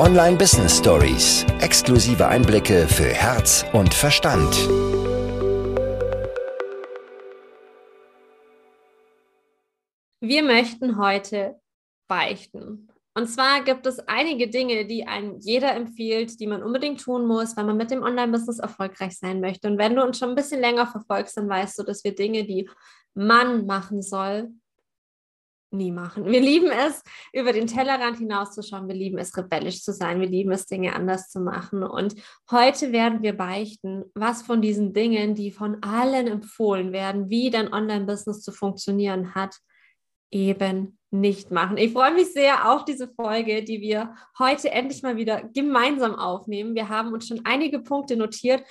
Online Business Stories. Exklusive Einblicke für Herz und Verstand. Wir möchten heute beichten. Und zwar gibt es einige Dinge, die einem jeder empfiehlt, die man unbedingt tun muss, wenn man mit dem Online-Business erfolgreich sein möchte. Und wenn du uns schon ein bisschen länger verfolgst, dann weißt du, dass wir Dinge, die man machen soll, nie machen. Wir lieben es, über den Tellerrand hinauszuschauen. Wir lieben es, rebellisch zu sein. Wir lieben es, Dinge anders zu machen. Und heute werden wir beichten, was von diesen Dingen, die von allen empfohlen werden, wie dein Online-Business zu funktionieren hat, eben nicht machen. Ich freue mich sehr auf diese Folge, die wir heute endlich mal wieder gemeinsam aufnehmen. Wir haben uns schon einige Punkte notiert,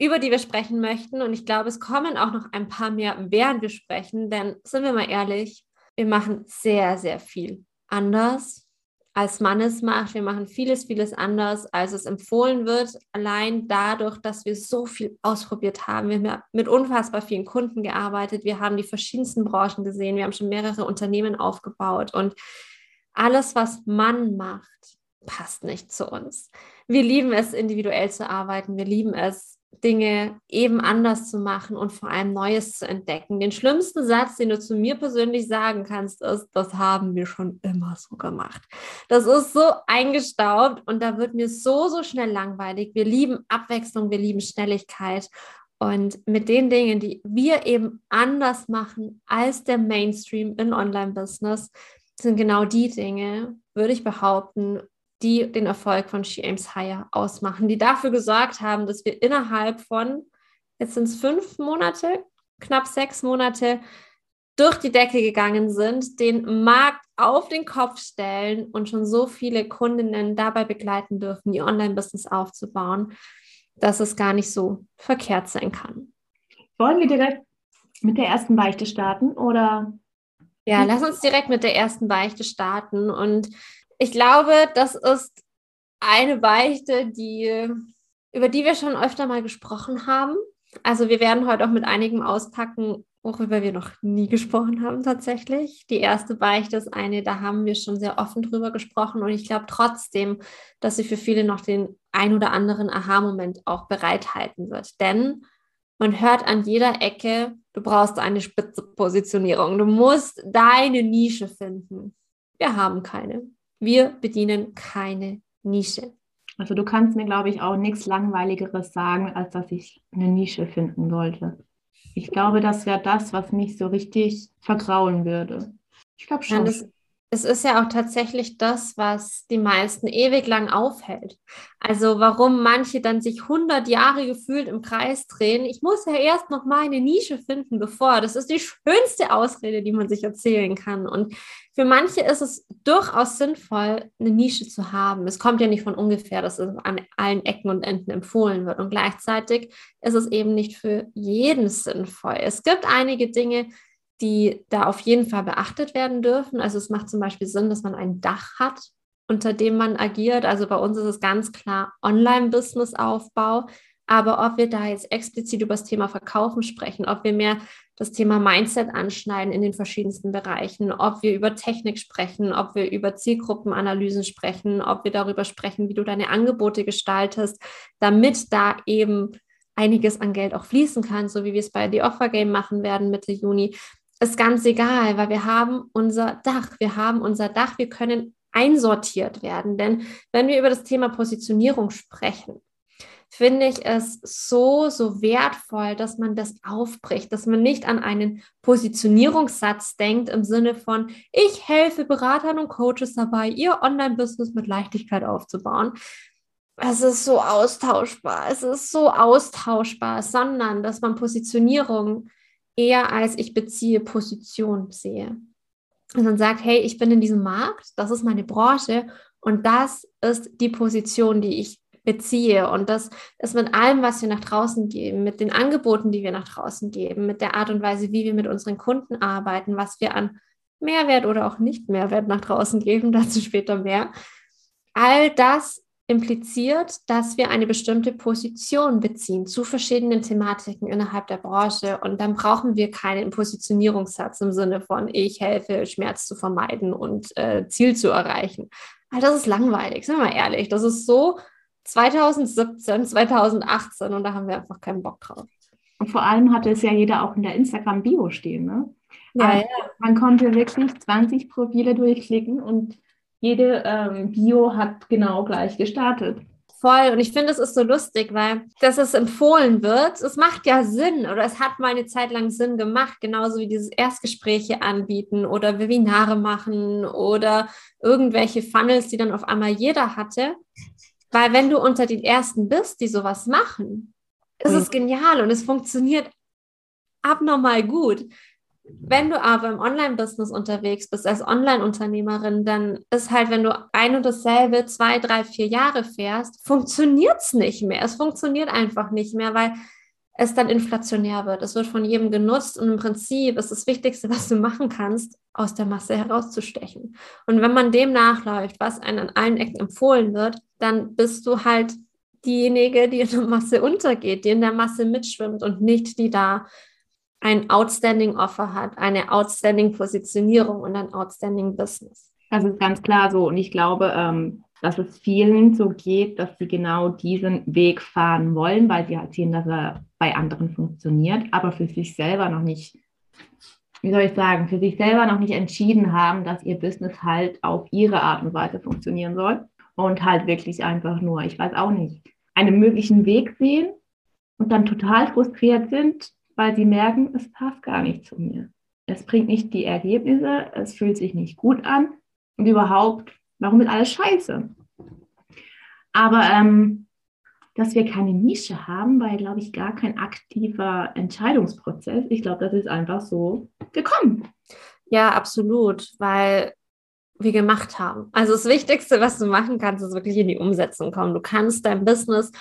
über die wir sprechen möchten. Und ich glaube, es kommen auch noch ein paar mehr, während wir sprechen. Denn sind wir mal ehrlich, wir machen sehr, sehr viel anders, als man es macht. Wir machen vieles, vieles anders, als es empfohlen wird. Allein dadurch, dass wir so viel ausprobiert haben. Wir haben mit unfassbar vielen Kunden gearbeitet. Wir haben die verschiedensten Branchen gesehen. Wir haben schon mehrere Unternehmen aufgebaut. Und alles, was man macht, passt nicht zu uns. Wir lieben es, individuell zu arbeiten. Wir lieben es, Dinge eben anders zu machen und vor allem Neues zu entdecken. Den schlimmsten Satz, den du zu mir persönlich sagen kannst, ist, das haben wir schon immer so gemacht. Das ist so eingestaubt und da wird mir so, so schnell langweilig. Wir lieben Abwechslung, wir lieben Schnelligkeit. Und mit den Dingen, die wir eben anders machen als der Mainstream in Online-Business, sind genau die Dinge, würde ich behaupten, die den Erfolg von She Aims Higher ausmachen, die dafür gesorgt haben, dass wir innerhalb von, jetzt sind es fünf Monate, knapp sechs Monate, durch die Decke gegangen sind, den Markt auf den Kopf stellen und schon so viele Kundinnen dabei begleiten dürfen, ihr Online-Business aufzubauen, dass es gar nicht so verkehrt sein kann. Wollen wir direkt mit der ersten Beichte starten oder? Ja, lass uns direkt mit der ersten Beichte starten. Und ich glaube, das ist eine Beichte, die, über die wir schon öfter mal gesprochen haben. Also wir werden heute auch mit einigem auspacken, worüber wir noch nie gesprochen haben tatsächlich. Die erste Beichte ist eine, da haben wir schon sehr offen drüber gesprochen und ich glaube trotzdem, dass sie für viele noch den ein oder anderen Aha-Moment auch bereithalten wird. Denn man hört an jeder Ecke, du brauchst eine Spitze-Positionierung. Du musst deine Nische finden. Wir haben keine. Wir bedienen keine Nische. Also du kannst mir, glaube ich, auch nichts Langweiligeres sagen, als dass ich eine Nische finden wollte. Ich glaube, das wäre das, was mich so richtig vergrauen würde. Ich glaube schon. Ja, das, es ist ja auch tatsächlich das, was die meisten ewig lang aufhält. Also warum manche dann sich 100 Jahre gefühlt im Kreis drehen. Ich muss ja erst noch mal eine Nische finden, bevor. Das ist die schönste Ausrede, die man sich erzählen kann. Und für manche ist es durchaus sinnvoll, eine Nische zu haben. Es kommt ja nicht von ungefähr, dass es an allen Ecken und Enden empfohlen wird. Und gleichzeitig ist es eben nicht für jeden sinnvoll. Es gibt einige Dinge, die da auf jeden Fall beachtet werden dürfen. Also es macht zum Beispiel Sinn, dass man ein Dach hat, unter dem man agiert. Also bei uns ist es ganz klar Online-Business-Aufbau. Aber ob wir da jetzt explizit über das Thema Verkaufen sprechen, ob wir mehr das Thema Mindset anschneiden in den verschiedensten Bereichen, ob wir über Technik sprechen, ob wir über Zielgruppenanalysen sprechen, ob wir darüber sprechen, wie du deine Angebote gestaltest, damit da eben einiges an Geld auch fließen kann, so wie wir es bei The Offer Game machen werden Mitte Juni ist ganz egal, weil wir haben unser Dach, wir haben unser Dach, wir können einsortiert werden. Denn wenn wir über das Thema Positionierung sprechen, finde ich es so, so wertvoll, dass man das aufbricht, dass man nicht an einen Positionierungssatz denkt im Sinne von, ich helfe Beratern und Coaches dabei, ihr Online-Business mit Leichtigkeit aufzubauen. Es ist so austauschbar, es ist so austauschbar, sondern dass man Positionierung eher als ich beziehe Position sehe. Und dann sagt, hey, ich bin in diesem Markt, das ist meine Branche und das ist die Position, die ich beziehe. Und das ist mit allem, was wir nach draußen geben, mit den Angeboten, die wir nach draußen geben, mit der Art und Weise, wie wir mit unseren Kunden arbeiten, was wir an Mehrwert oder auch nicht Mehrwert nach draußen geben, dazu später mehr. All das impliziert, dass wir eine bestimmte Position beziehen zu verschiedenen Thematiken innerhalb der Branche. Und dann brauchen wir keinen Positionierungssatz im Sinne von, ich helfe, Schmerz zu vermeiden und äh, Ziel zu erreichen. Weil das ist langweilig, sind wir mal ehrlich. Das ist so 2017, 2018 und da haben wir einfach keinen Bock drauf. Und vor allem hatte es ja jeder auch in der Instagram-Bio stehen. Ne? Ja, also, ja. Man konnte wirklich 20 Profile durchklicken und jede ähm, Bio hat genau gleich gestartet. Voll. Und ich finde, es ist so lustig, weil dass es empfohlen wird, es macht ja Sinn oder es hat mal eine Zeit lang Sinn gemacht, genauso wie dieses Erstgespräche anbieten oder Webinare machen oder irgendwelche Funnels, die dann auf einmal jeder hatte. Weil wenn du unter den Ersten bist, die sowas machen, ist es genial und es funktioniert abnormal gut. Wenn du aber im Online-Business unterwegs bist, als Online-Unternehmerin, dann ist halt, wenn du ein und dasselbe zwei, drei, vier Jahre fährst, funktioniert es nicht mehr. Es funktioniert einfach nicht mehr, weil es dann inflationär wird. Es wird von jedem genutzt und im Prinzip ist das Wichtigste, was du machen kannst, aus der Masse herauszustechen. Und wenn man dem nachläuft, was einem an allen Ecken empfohlen wird, dann bist du halt diejenige, die in der Masse untergeht, die in der Masse mitschwimmt und nicht die da ein outstanding Offer hat, eine outstanding Positionierung und ein outstanding Business. Das ist ganz klar so. Und ich glaube, ähm, dass es vielen so geht, dass sie genau diesen Weg fahren wollen, weil sie sehen, dass er bei anderen funktioniert, aber für sich selber noch nicht, wie soll ich sagen, für sich selber noch nicht entschieden haben, dass ihr Business halt auf ihre Art und Weise funktionieren soll. Und halt wirklich einfach nur, ich weiß auch nicht, einen möglichen Weg sehen und dann total frustriert sind, weil sie merken, es passt gar nicht zu mir. Es bringt nicht die Ergebnisse, es fühlt sich nicht gut an und überhaupt, warum ist alles scheiße? Aber ähm, dass wir keine Nische haben, war, glaube ich, gar kein aktiver Entscheidungsprozess. Ich glaube, das ist einfach so gekommen. Ja, absolut, weil wir gemacht haben. Also das Wichtigste, was du machen kannst, ist wirklich in die Umsetzung kommen. Du kannst dein Business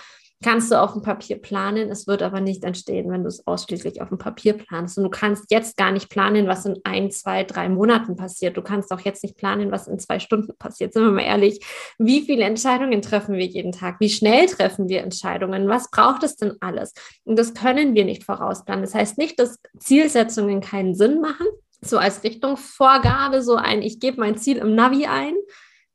kannst du auf dem Papier planen. Es wird aber nicht entstehen, wenn du es ausschließlich auf dem Papier planst. Und du kannst jetzt gar nicht planen, was in ein, zwei, drei Monaten passiert. Du kannst auch jetzt nicht planen, was in zwei Stunden passiert. Sind wir mal ehrlich, wie viele Entscheidungen treffen wir jeden Tag? Wie schnell treffen wir Entscheidungen? Was braucht es denn alles? Und das können wir nicht vorausplanen. Das heißt nicht, dass Zielsetzungen keinen Sinn machen. So als Richtungsvorgabe, so ein, ich gebe mein Ziel im Navi ein,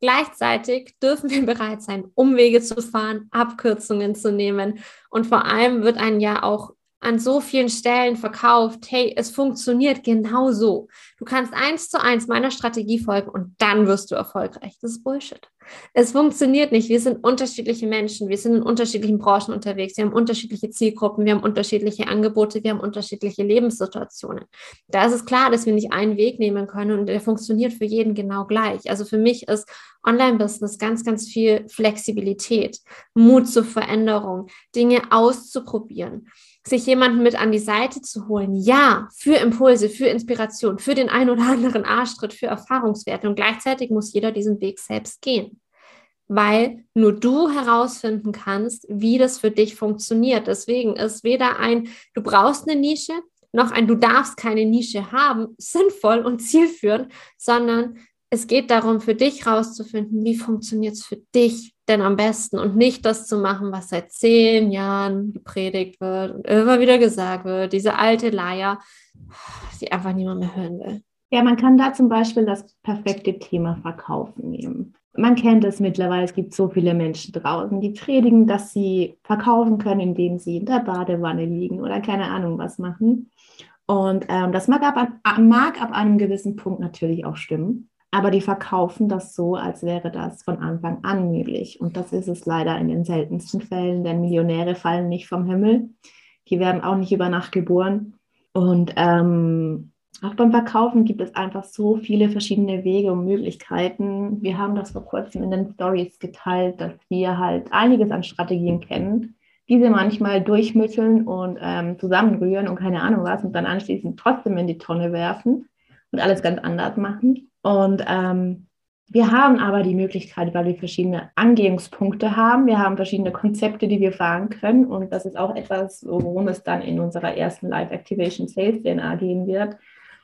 Gleichzeitig dürfen wir bereit sein, Umwege zu fahren, Abkürzungen zu nehmen. Und vor allem wird ein ja auch an so vielen Stellen verkauft, hey, es funktioniert genau so. Du kannst eins zu eins meiner Strategie folgen und dann wirst du erfolgreich. Das ist Bullshit. Es funktioniert nicht. Wir sind unterschiedliche Menschen. Wir sind in unterschiedlichen Branchen unterwegs. Wir haben unterschiedliche Zielgruppen. Wir haben unterschiedliche Angebote. Wir haben unterschiedliche Lebenssituationen. Da ist es klar, dass wir nicht einen Weg nehmen können und der funktioniert für jeden genau gleich. Also für mich ist Online-Business ganz, ganz viel Flexibilität, Mut zur Veränderung, Dinge auszuprobieren sich jemanden mit an die Seite zu holen. Ja, für Impulse, für Inspiration, für den ein oder anderen Arschtritt, für Erfahrungswerte. Und gleichzeitig muss jeder diesen Weg selbst gehen. Weil nur du herausfinden kannst, wie das für dich funktioniert. Deswegen ist weder ein, du brauchst eine Nische, noch ein, du darfst keine Nische haben, sinnvoll und zielführend, sondern es geht darum, für dich herauszufinden, wie funktioniert es für dich denn am besten und nicht das zu machen, was seit zehn Jahren gepredigt wird und immer wieder gesagt wird, diese alte Leier, die einfach niemand mehr hören will. Ja, man kann da zum Beispiel das perfekte Thema Verkaufen nehmen. Man kennt es mittlerweile, es gibt so viele Menschen draußen, die predigen, dass sie verkaufen können, indem sie in der Badewanne liegen oder keine Ahnung was machen. Und ähm, das mag ab, mag ab einem gewissen Punkt natürlich auch stimmen. Aber die verkaufen das so, als wäre das von Anfang an möglich. Und das ist es leider in den seltensten Fällen, denn Millionäre fallen nicht vom Himmel. Die werden auch nicht über Nacht geboren. Und ähm, auch beim Verkaufen gibt es einfach so viele verschiedene Wege und Möglichkeiten. Wir haben das vor kurzem in den Stories geteilt, dass wir halt einiges an Strategien kennen, diese manchmal durchmitteln und ähm, zusammenrühren und keine Ahnung was und dann anschließend trotzdem in die Tonne werfen und alles ganz anders machen. Und ähm, wir haben aber die Möglichkeit, weil wir verschiedene Angehungspunkte haben, wir haben verschiedene Konzepte, die wir fahren können. Und das ist auch etwas, worum es dann in unserer ersten Live Activation Sales DNA gehen wird.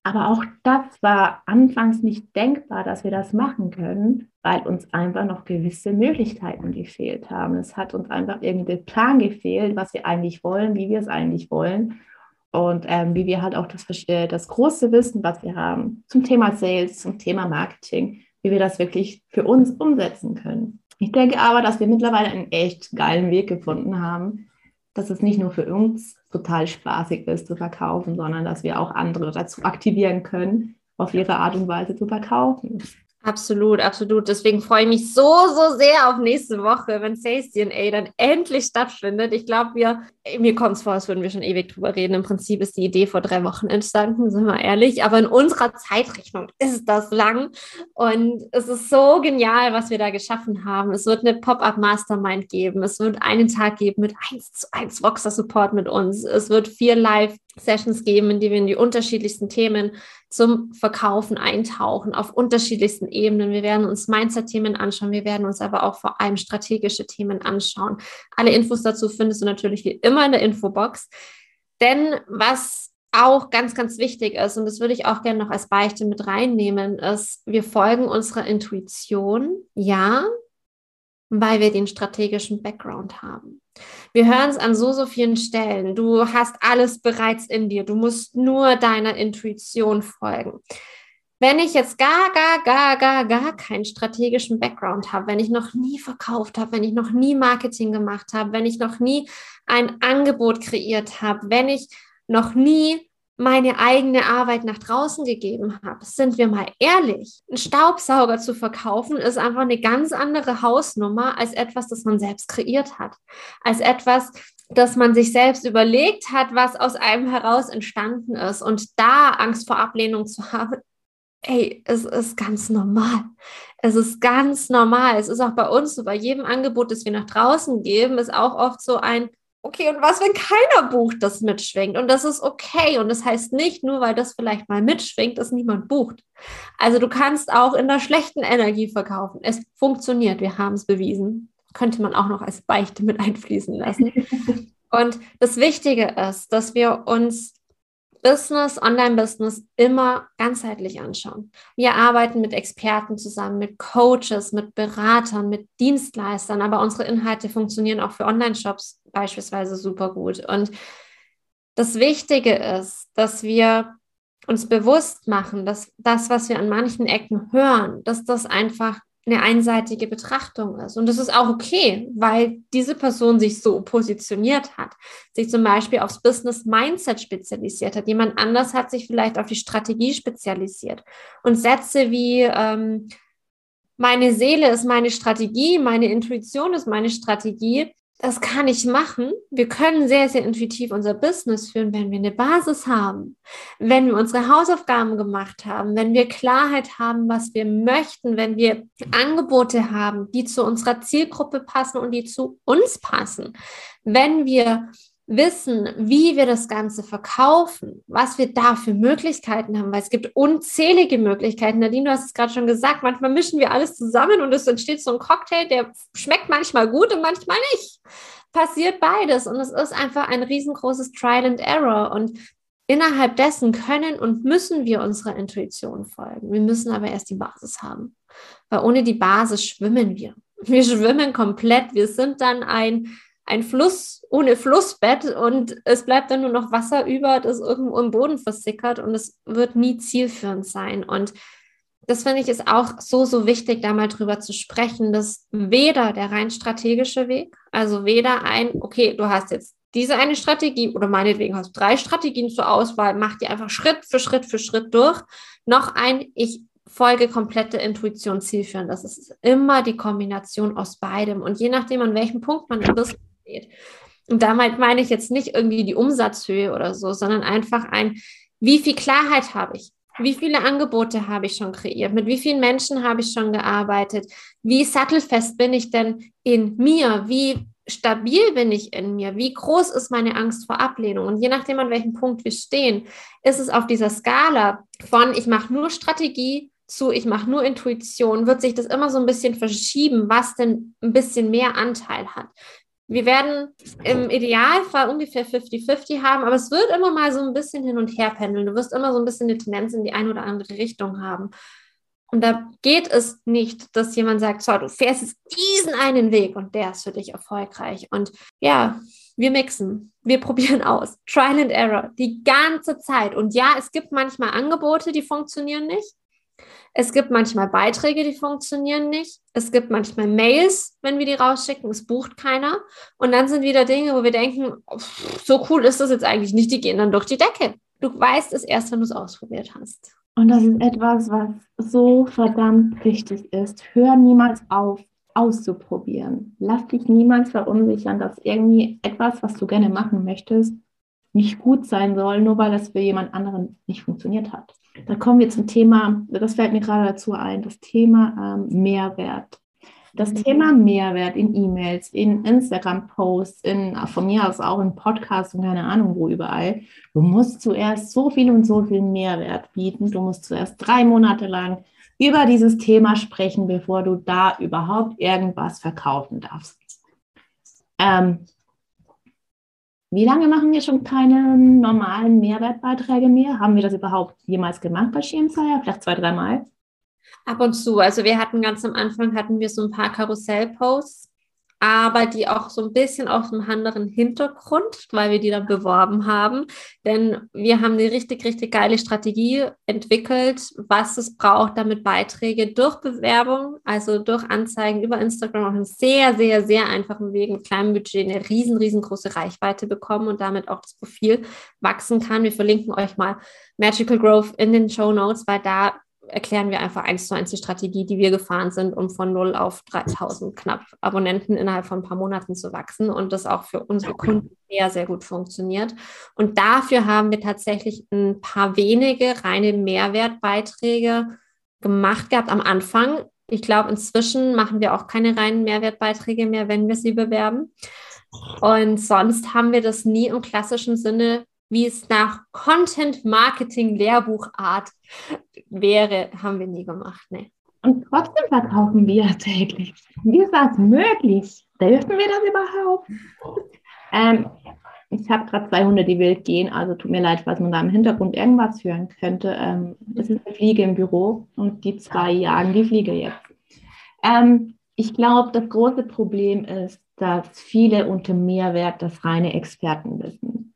Aber auch das war anfangs nicht denkbar, dass wir das machen können, weil uns einfach noch gewisse Möglichkeiten gefehlt haben. Es hat uns einfach irgendwie der Plan gefehlt, was wir eigentlich wollen, wie wir es eigentlich wollen und ähm, wie wir halt auch das, äh, das große Wissen, was wir haben zum Thema Sales, zum Thema Marketing, wie wir das wirklich für uns umsetzen können. Ich denke aber, dass wir mittlerweile einen echt geilen Weg gefunden haben, dass es nicht nur für uns total spaßig ist zu verkaufen, sondern dass wir auch andere dazu aktivieren können, auf ihre Art und Weise zu verkaufen. Absolut, absolut. Deswegen freue ich mich so, so sehr auf nächste Woche, wenn Sales DNA dann endlich stattfindet. Ich glaube, wir, mir kommt es vor, als würden wir schon ewig drüber reden. Im Prinzip ist die Idee vor drei Wochen entstanden, sind wir ehrlich. Aber in unserer Zeitrechnung ist das lang. Und es ist so genial, was wir da geschaffen haben. Es wird eine Pop-Up Mastermind geben. Es wird einen Tag geben mit 1 zu 1 Voxer Support mit uns. Es wird vier Live Sessions geben, in die wir in die unterschiedlichsten Themen zum Verkaufen eintauchen, auf unterschiedlichsten Ebenen. Wir werden uns Mindset-Themen anschauen, wir werden uns aber auch vor allem strategische Themen anschauen. Alle Infos dazu findest du natürlich wie immer in der Infobox. Denn was auch ganz, ganz wichtig ist, und das würde ich auch gerne noch als Beichte mit reinnehmen, ist, wir folgen unserer Intuition, ja, weil wir den strategischen Background haben. Wir hören es an so, so vielen Stellen. Du hast alles bereits in dir. Du musst nur deiner Intuition folgen. Wenn ich jetzt gar, gar, gar, gar, gar keinen strategischen Background habe, wenn ich noch nie verkauft habe, wenn ich noch nie Marketing gemacht habe, wenn ich noch nie ein Angebot kreiert habe, wenn ich noch nie meine eigene Arbeit nach draußen gegeben habe. Sind wir mal ehrlich, ein Staubsauger zu verkaufen ist einfach eine ganz andere Hausnummer als etwas, das man selbst kreiert hat, als etwas, das man sich selbst überlegt hat, was aus einem heraus entstanden ist. Und da Angst vor Ablehnung zu haben, ey, es ist ganz normal. Es ist ganz normal. Es ist auch bei uns so, bei jedem Angebot, das wir nach draußen geben, ist auch oft so ein, okay, und was, wenn keiner bucht, das mitschwingt? Und das ist okay. Und das heißt nicht nur, weil das vielleicht mal mitschwingt, dass niemand bucht. Also du kannst auch in der schlechten Energie verkaufen. Es funktioniert. Wir haben es bewiesen. Könnte man auch noch als Beichte mit einfließen lassen. und das Wichtige ist, dass wir uns Business, Online-Business immer ganzheitlich anschauen. Wir arbeiten mit Experten zusammen, mit Coaches, mit Beratern, mit Dienstleistern, aber unsere Inhalte funktionieren auch für Online-Shops beispielsweise super gut. Und das Wichtige ist, dass wir uns bewusst machen, dass das, was wir an manchen Ecken hören, dass das einfach eine einseitige Betrachtung ist. Und das ist auch okay, weil diese Person sich so positioniert hat, sich zum Beispiel aufs Business Mindset spezialisiert hat. Jemand anders hat sich vielleicht auf die Strategie spezialisiert. Und Sätze wie ähm, meine Seele ist meine Strategie, meine Intuition ist meine Strategie, das kann ich machen. Wir können sehr, sehr intuitiv unser Business führen, wenn wir eine Basis haben, wenn wir unsere Hausaufgaben gemacht haben, wenn wir Klarheit haben, was wir möchten, wenn wir Angebote haben, die zu unserer Zielgruppe passen und die zu uns passen, wenn wir wissen, wie wir das Ganze verkaufen, was wir da für Möglichkeiten haben, weil es gibt unzählige Möglichkeiten. Nadine, du hast es gerade schon gesagt, manchmal mischen wir alles zusammen und es entsteht so ein Cocktail, der schmeckt manchmal gut und manchmal nicht. Passiert beides und es ist einfach ein riesengroßes Trial and Error und innerhalb dessen können und müssen wir unserer Intuition folgen. Wir müssen aber erst die Basis haben, weil ohne die Basis schwimmen wir. Wir schwimmen komplett. Wir sind dann ein ein Fluss ohne Flussbett und es bleibt dann nur noch Wasser über, das irgendwo im Boden versickert und es wird nie zielführend sein. Und das finde ich ist auch so, so wichtig, da mal drüber zu sprechen, dass weder der rein strategische Weg, also weder ein, okay, du hast jetzt diese eine Strategie oder meinetwegen hast du drei Strategien zur Auswahl, mach die einfach Schritt für Schritt für Schritt durch, noch ein, ich folge komplette Intuition zielführend. Das ist immer die Kombination aus beidem. Und je nachdem, an welchem Punkt man ist, geht. Und damit meine ich jetzt nicht irgendwie die Umsatzhöhe oder so, sondern einfach ein, wie viel Klarheit habe ich? Wie viele Angebote habe ich schon kreiert? Mit wie vielen Menschen habe ich schon gearbeitet? Wie sattelfest bin ich denn in mir? Wie stabil bin ich in mir? Wie groß ist meine Angst vor Ablehnung? Und je nachdem, an welchem Punkt wir stehen, ist es auf dieser Skala von ich mache nur Strategie zu ich mache nur Intuition, wird sich das immer so ein bisschen verschieben, was denn ein bisschen mehr Anteil hat. Wir werden im Idealfall ungefähr 50-50 haben, aber es wird immer mal so ein bisschen hin und her pendeln. Du wirst immer so ein bisschen eine Tendenz in die eine oder andere Richtung haben. Und da geht es nicht, dass jemand sagt, so, du fährst jetzt diesen einen Weg und der ist für dich erfolgreich. Und ja, wir mixen, wir probieren aus. Trial and Error, die ganze Zeit. Und ja, es gibt manchmal Angebote, die funktionieren nicht. Es gibt manchmal Beiträge, die funktionieren nicht. Es gibt manchmal Mails, wenn wir die rausschicken, es bucht keiner. Und dann sind wieder Dinge, wo wir denken, so cool ist das jetzt eigentlich nicht, die gehen dann durch die Decke. Du weißt es erst, wenn du es ausprobiert hast. Und das ist etwas, was so verdammt wichtig ist. Hör niemals auf, auszuprobieren. Lass dich niemals verunsichern, dass irgendwie etwas, was du gerne machen möchtest, nicht gut sein soll, nur weil das für jemand anderen nicht funktioniert hat. Da kommen wir zum Thema, das fällt mir gerade dazu ein, das Thema ähm, Mehrwert. Das mhm. Thema Mehrwert in E-Mails, in Instagram-Posts, in, von mir aus auch in Podcasts und keine Ahnung wo überall. Du musst zuerst so viel und so viel Mehrwert bieten. Du musst zuerst drei Monate lang über dieses Thema sprechen, bevor du da überhaupt irgendwas verkaufen darfst. Ähm, wie lange machen wir schon keine normalen Mehrwertbeiträge mehr? Haben wir das überhaupt jemals gemacht bei Schirmseier? Vielleicht zwei, dreimal? Ab und zu. Also wir hatten ganz am Anfang hatten wir so ein paar Karussellposts aber die auch so ein bisschen auf einem anderen Hintergrund, weil wir die dann beworben haben. Denn wir haben eine richtig, richtig geile Strategie entwickelt, was es braucht, damit Beiträge durch Bewerbung, also durch Anzeigen über Instagram auf einem sehr, sehr, sehr einfachen Weg mit kleinem Budget eine riesen, riesengroße Reichweite bekommen und damit auch das Profil wachsen kann. Wir verlinken euch mal Magical Growth in den Show Notes, weil da erklären wir einfach eins zu eins die Strategie, die wir gefahren sind, um von 0 auf 3000 knapp Abonnenten innerhalb von ein paar Monaten zu wachsen und das auch für unsere Kunden sehr, sehr gut funktioniert. Und dafür haben wir tatsächlich ein paar wenige reine Mehrwertbeiträge gemacht gehabt am Anfang. Ich glaube, inzwischen machen wir auch keine reinen Mehrwertbeiträge mehr, wenn wir sie bewerben. Und sonst haben wir das nie im klassischen Sinne wie es nach Content Marketing Lehrbuchart wäre, haben wir nie gemacht. Ne. Und trotzdem verkaufen wir täglich. Wie ist das möglich? Dürfen wir das überhaupt? Ähm, ich habe gerade zwei Hunde, die wild gehen, also tut mir leid, falls man da im Hintergrund irgendwas hören könnte. Ähm, es ist eine Fliege im Büro und die zwei jagen die Fliege jetzt. Ähm, ich glaube, das große Problem ist, dass viele unter Mehrwert das reine Expertenwissen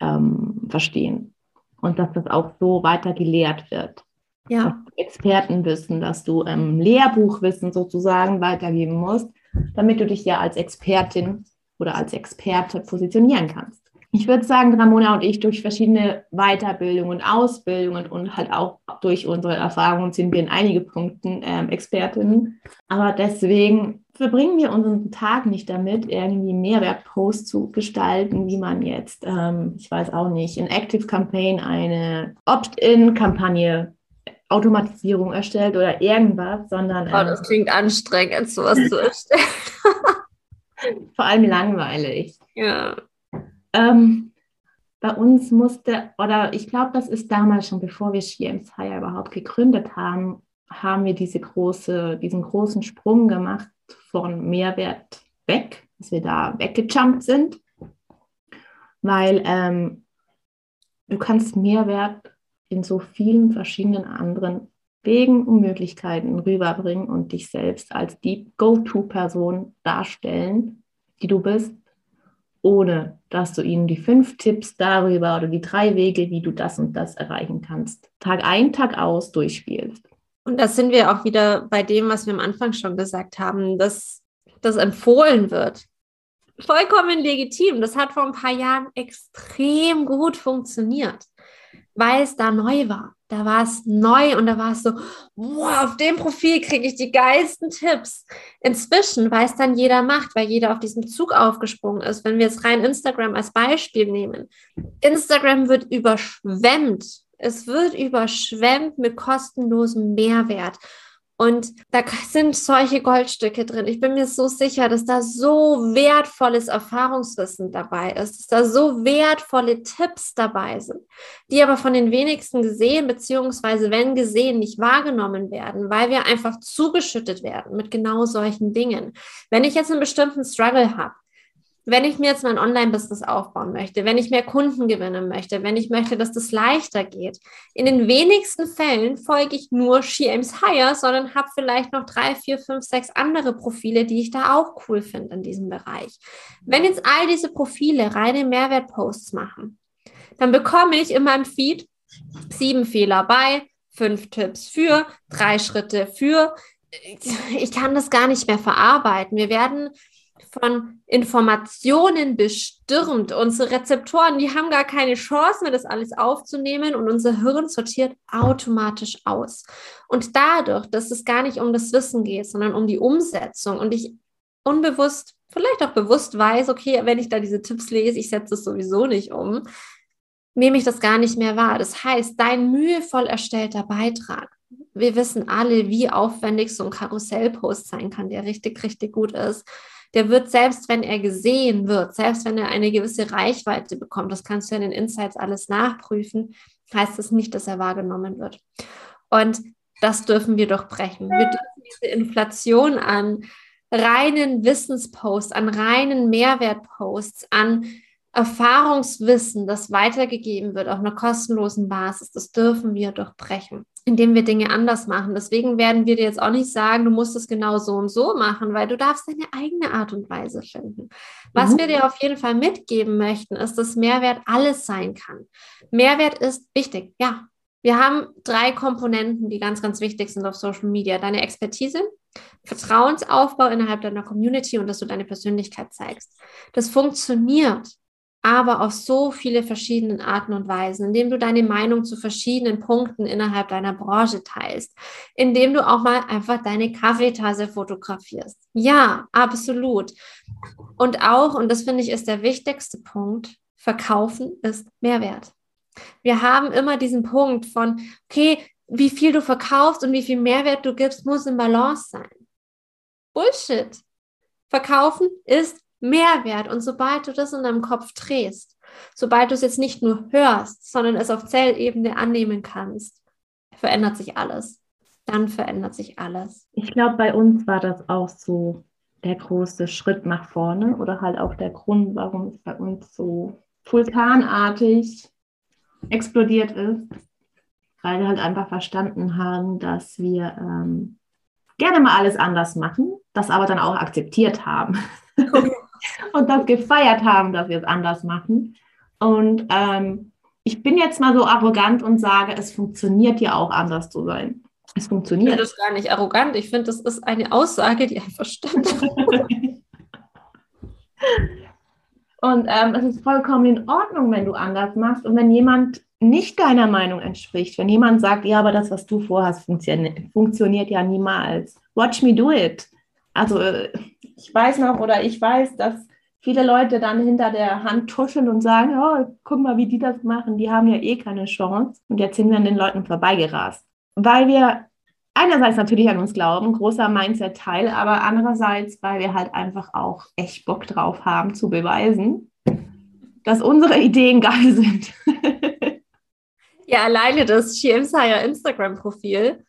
ähm, verstehen und dass das auch so weiter gelehrt wird. Ja. Expertenwissen, dass du ähm, Lehrbuchwissen sozusagen weitergeben musst, damit du dich ja als Expertin oder als Experte positionieren kannst. Ich würde sagen, Ramona und ich durch verschiedene Weiterbildungen und Ausbildungen und halt auch durch unsere Erfahrungen sind wir in einige Punkten ähm, Expertinnen. Aber deswegen verbringen wir unseren Tag nicht damit, irgendwie Mehrwertposts zu gestalten, wie man jetzt, ähm, ich weiß auch nicht, in Active Campaign eine Opt-in-Kampagne Automatisierung erstellt oder irgendwas, sondern. Oh, das klingt anstrengend, sowas zu erstellen. vor allem langweilig. Ja. Ähm, bei uns musste, oder ich glaube, das ist damals schon, bevor wir Ski Hire überhaupt gegründet haben, haben wir diese große, diesen großen Sprung gemacht von Mehrwert weg, dass wir da weggejumpt sind, weil ähm, du kannst Mehrwert in so vielen verschiedenen anderen Wegen und Möglichkeiten rüberbringen und dich selbst als die Go-To-Person darstellen, die du bist ohne dass du ihnen die fünf Tipps darüber oder die drei Wege, wie du das und das erreichen kannst, Tag ein, Tag aus durchspielst. Und da sind wir auch wieder bei dem, was wir am Anfang schon gesagt haben, dass das empfohlen wird. Vollkommen legitim. Das hat vor ein paar Jahren extrem gut funktioniert, weil es da neu war da war es neu und da war es so, wow, auf dem Profil kriege ich die geilsten Tipps. Inzwischen, weil es dann jeder macht, weil jeder auf diesen Zug aufgesprungen ist, wenn wir jetzt rein Instagram als Beispiel nehmen. Instagram wird überschwemmt. Es wird überschwemmt mit kostenlosem Mehrwert. Und da sind solche Goldstücke drin. Ich bin mir so sicher, dass da so wertvolles Erfahrungswissen dabei ist, dass da so wertvolle Tipps dabei sind, die aber von den wenigsten gesehen, beziehungsweise wenn gesehen, nicht wahrgenommen werden, weil wir einfach zugeschüttet werden mit genau solchen Dingen. Wenn ich jetzt einen bestimmten Struggle habe, wenn ich mir jetzt mein Online-Business aufbauen möchte, wenn ich mehr Kunden gewinnen möchte, wenn ich möchte, dass das leichter geht, in den wenigsten Fällen folge ich nur She Aims sondern habe vielleicht noch drei, vier, fünf, sechs andere Profile, die ich da auch cool finde in diesem Bereich. Wenn jetzt all diese Profile reine Mehrwertposts machen, dann bekomme ich in meinem Feed sieben Fehler bei, fünf Tipps für, drei Schritte für. Ich kann das gar nicht mehr verarbeiten. Wir werden von Informationen bestürmt. Unsere Rezeptoren, die haben gar keine Chance mehr, das alles aufzunehmen und unser Hirn sortiert automatisch aus. Und dadurch, dass es gar nicht um das Wissen geht, sondern um die Umsetzung und ich unbewusst, vielleicht auch bewusst weiß, okay, wenn ich da diese Tipps lese, ich setze es sowieso nicht um, nehme ich das gar nicht mehr wahr. Das heißt, dein mühevoll erstellter Beitrag, wir wissen alle, wie aufwendig so ein Karussellpost sein kann, der richtig, richtig gut ist der wird selbst, wenn er gesehen wird, selbst wenn er eine gewisse Reichweite bekommt, das kannst du in den Insights alles nachprüfen, heißt das nicht, dass er wahrgenommen wird. Und das dürfen wir doch brechen. Wir dürfen diese Inflation an reinen Wissensposts, an reinen Mehrwertposts, an Erfahrungswissen, das weitergegeben wird auf einer kostenlosen Basis, das dürfen wir durchbrechen, indem wir Dinge anders machen. Deswegen werden wir dir jetzt auch nicht sagen, du musst es genau so und so machen, weil du darfst deine eigene Art und Weise finden. Was mhm. wir dir auf jeden Fall mitgeben möchten, ist, dass Mehrwert alles sein kann. Mehrwert ist wichtig, ja. Wir haben drei Komponenten, die ganz, ganz wichtig sind auf Social Media. Deine Expertise, Vertrauensaufbau innerhalb deiner Community und dass du deine Persönlichkeit zeigst. Das funktioniert aber auf so viele verschiedene Arten und Weisen, indem du deine Meinung zu verschiedenen Punkten innerhalb deiner Branche teilst, indem du auch mal einfach deine Kaffeetasse fotografierst. Ja, absolut. Und auch, und das finde ich ist der wichtigste Punkt, verkaufen ist Mehrwert. Wir haben immer diesen Punkt von, okay, wie viel du verkaufst und wie viel Mehrwert du gibst, muss in Balance sein. Bullshit. Verkaufen ist Mehrwert. Und sobald du das in deinem Kopf drehst, sobald du es jetzt nicht nur hörst, sondern es auf Zellebene annehmen kannst, verändert sich alles. Dann verändert sich alles. Ich glaube, bei uns war das auch so der große Schritt nach vorne oder halt auch der Grund, warum es bei uns so vulkanartig explodiert ist, weil wir halt einfach verstanden haben, dass wir ähm, gerne mal alles anders machen, das aber dann auch akzeptiert haben. Und das gefeiert haben, dass wir es anders machen. Und ähm, ich bin jetzt mal so arrogant und sage, es funktioniert ja auch anders zu sein. Es funktioniert. Ich finde das gar nicht arrogant. Ich finde, das ist eine Aussage, die einfach stimmt. und ähm, es ist vollkommen in Ordnung, wenn du anders machst. Und wenn jemand nicht deiner Meinung entspricht, wenn jemand sagt, ja, aber das, was du vorhast, funktioniert, funktioniert ja niemals. Watch me do it. Also äh, ich weiß noch oder ich weiß, dass viele Leute dann hinter der Hand tuscheln und sagen, oh, guck mal, wie die das machen, die haben ja eh keine Chance. Und jetzt sind wir an den Leuten vorbeigerast. Weil wir einerseits natürlich an uns glauben, großer Mindset-Teil, aber andererseits, weil wir halt einfach auch echt Bock drauf haben zu beweisen, dass unsere Ideen geil sind. ja, alleine das Sire Instagram-Profil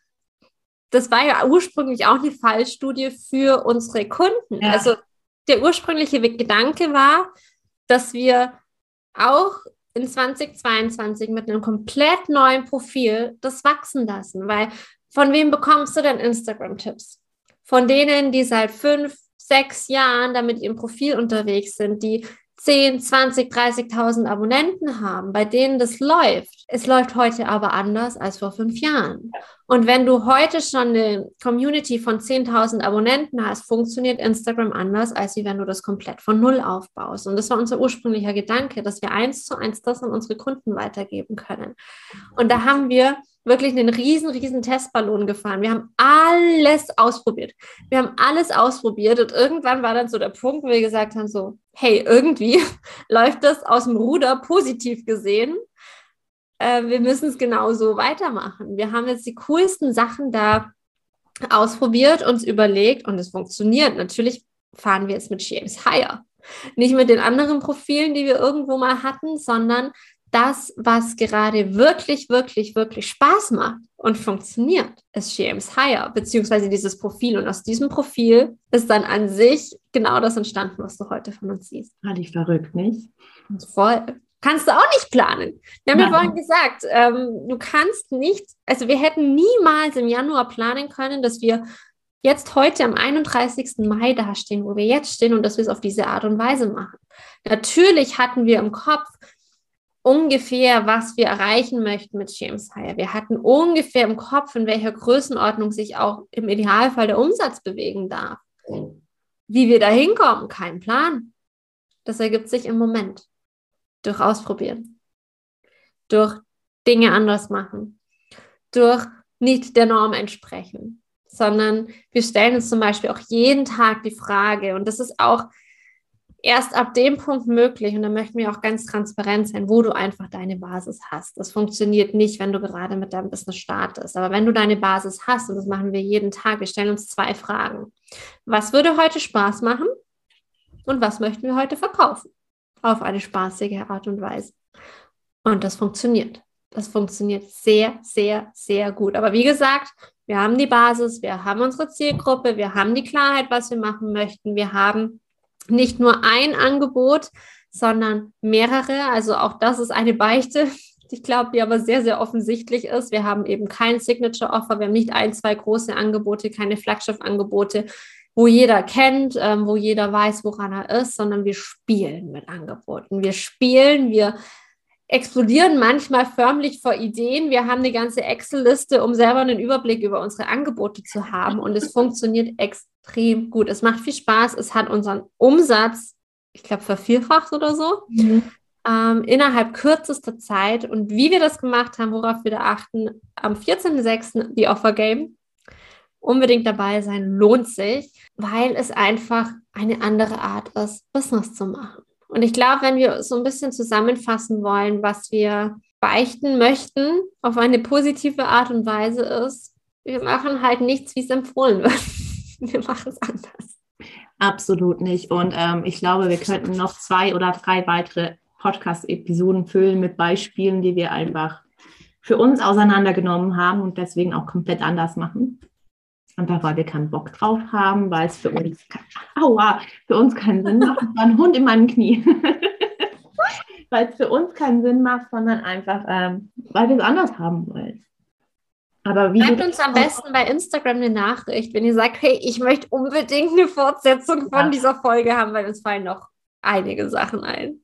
das war ja ursprünglich auch eine Fallstudie für unsere Kunden. Ja. Also der ursprüngliche Gedanke war, dass wir auch in 2022 mit einem komplett neuen Profil das wachsen lassen. Weil von wem bekommst du denn Instagram-Tipps? Von denen, die seit fünf, sechs Jahren da mit ihrem Profil unterwegs sind, die 10, 20, 30.000 Abonnenten haben, bei denen das läuft. Es läuft heute aber anders als vor fünf Jahren. Und wenn du heute schon eine Community von 10.000 Abonnenten hast, funktioniert Instagram anders, als wenn du das komplett von Null aufbaust. Und das war unser ursprünglicher Gedanke, dass wir eins zu eins das an unsere Kunden weitergeben können. Und da haben wir wirklich einen riesen, riesen Testballon gefahren. Wir haben alles ausprobiert. Wir haben alles ausprobiert und irgendwann war dann so der Punkt, wo wir gesagt haben, so, hey, irgendwie läuft das aus dem Ruder positiv gesehen. Äh, wir müssen es genauso weitermachen. Wir haben jetzt die coolsten Sachen da ausprobiert, uns überlegt und es funktioniert. Natürlich fahren wir jetzt mit James Higher. Nicht mit den anderen Profilen, die wir irgendwo mal hatten, sondern das, was gerade wirklich, wirklich, wirklich Spaß macht und funktioniert, ist James Higher, beziehungsweise dieses Profil. Und aus diesem Profil ist dann an sich genau das entstanden, was du heute von uns siehst. Hatte ich verrückt, nicht? Voll. Kannst du auch nicht planen. Wir haben ja vorhin gesagt, ähm, du kannst nicht, also wir hätten niemals im Januar planen können, dass wir jetzt heute am 31. Mai dastehen, wo wir jetzt stehen und dass wir es auf diese Art und Weise machen. Natürlich hatten wir im Kopf, ungefähr, was wir erreichen möchten mit James Hire. Wir hatten ungefähr im Kopf, in welcher Größenordnung sich auch im Idealfall der Umsatz bewegen darf. Wie wir da hinkommen, kein Plan. Das ergibt sich im Moment. Durch Ausprobieren. Durch Dinge anders machen. Durch nicht der Norm entsprechen. Sondern wir stellen uns zum Beispiel auch jeden Tag die Frage, und das ist auch erst ab dem Punkt möglich, und da möchten wir auch ganz transparent sein, wo du einfach deine Basis hast. Das funktioniert nicht, wenn du gerade mit deinem Business startest. Aber wenn du deine Basis hast, und das machen wir jeden Tag, wir stellen uns zwei Fragen. Was würde heute Spaß machen? Und was möchten wir heute verkaufen? Auf eine spaßige Art und Weise. Und das funktioniert. Das funktioniert sehr, sehr, sehr gut. Aber wie gesagt, wir haben die Basis, wir haben unsere Zielgruppe, wir haben die Klarheit, was wir machen möchten, wir haben nicht nur ein Angebot, sondern mehrere. Also auch das ist eine Beichte, ich glaube, die aber sehr, sehr offensichtlich ist. Wir haben eben kein Signature-Offer, wir haben nicht ein, zwei große Angebote, keine Flaggschiff-Angebote, wo jeder kennt, ähm, wo jeder weiß, woran er ist, sondern wir spielen mit Angeboten. Wir spielen, wir explodieren manchmal förmlich vor Ideen. Wir haben eine ganze Excel-Liste, um selber einen Überblick über unsere Angebote zu haben. Und es funktioniert extrem gut. Es macht viel Spaß. Es hat unseren Umsatz, ich glaube, vervierfacht oder so. Mhm. Ähm, innerhalb kürzester Zeit. Und wie wir das gemacht haben, worauf wir da achten, am 14.06. die Offer Game. Unbedingt dabei sein, lohnt sich, weil es einfach eine andere Art ist, Business zu machen. Und ich glaube, wenn wir so ein bisschen zusammenfassen wollen, was wir beichten möchten auf eine positive Art und Weise ist, wir machen halt nichts, wie es empfohlen wird. Wir machen es anders. Absolut nicht. Und ähm, ich glaube, wir könnten noch zwei oder drei weitere Podcast-Episoden füllen mit Beispielen, die wir einfach für uns auseinandergenommen haben und deswegen auch komplett anders machen. Einfach weil wir keinen Bock drauf haben, weil es für uns, aua, für uns keinen Sinn macht. War ein Hund in meinem Knie. weil es für uns keinen Sinn macht, sondern einfach, ähm, weil wir es anders haben wollen. Aber wie Schreibt uns am besten bei Instagram eine Nachricht, wenn ihr sagt, hey, ich möchte unbedingt eine Fortsetzung von ja. dieser Folge haben, weil uns fallen noch einige Sachen ein.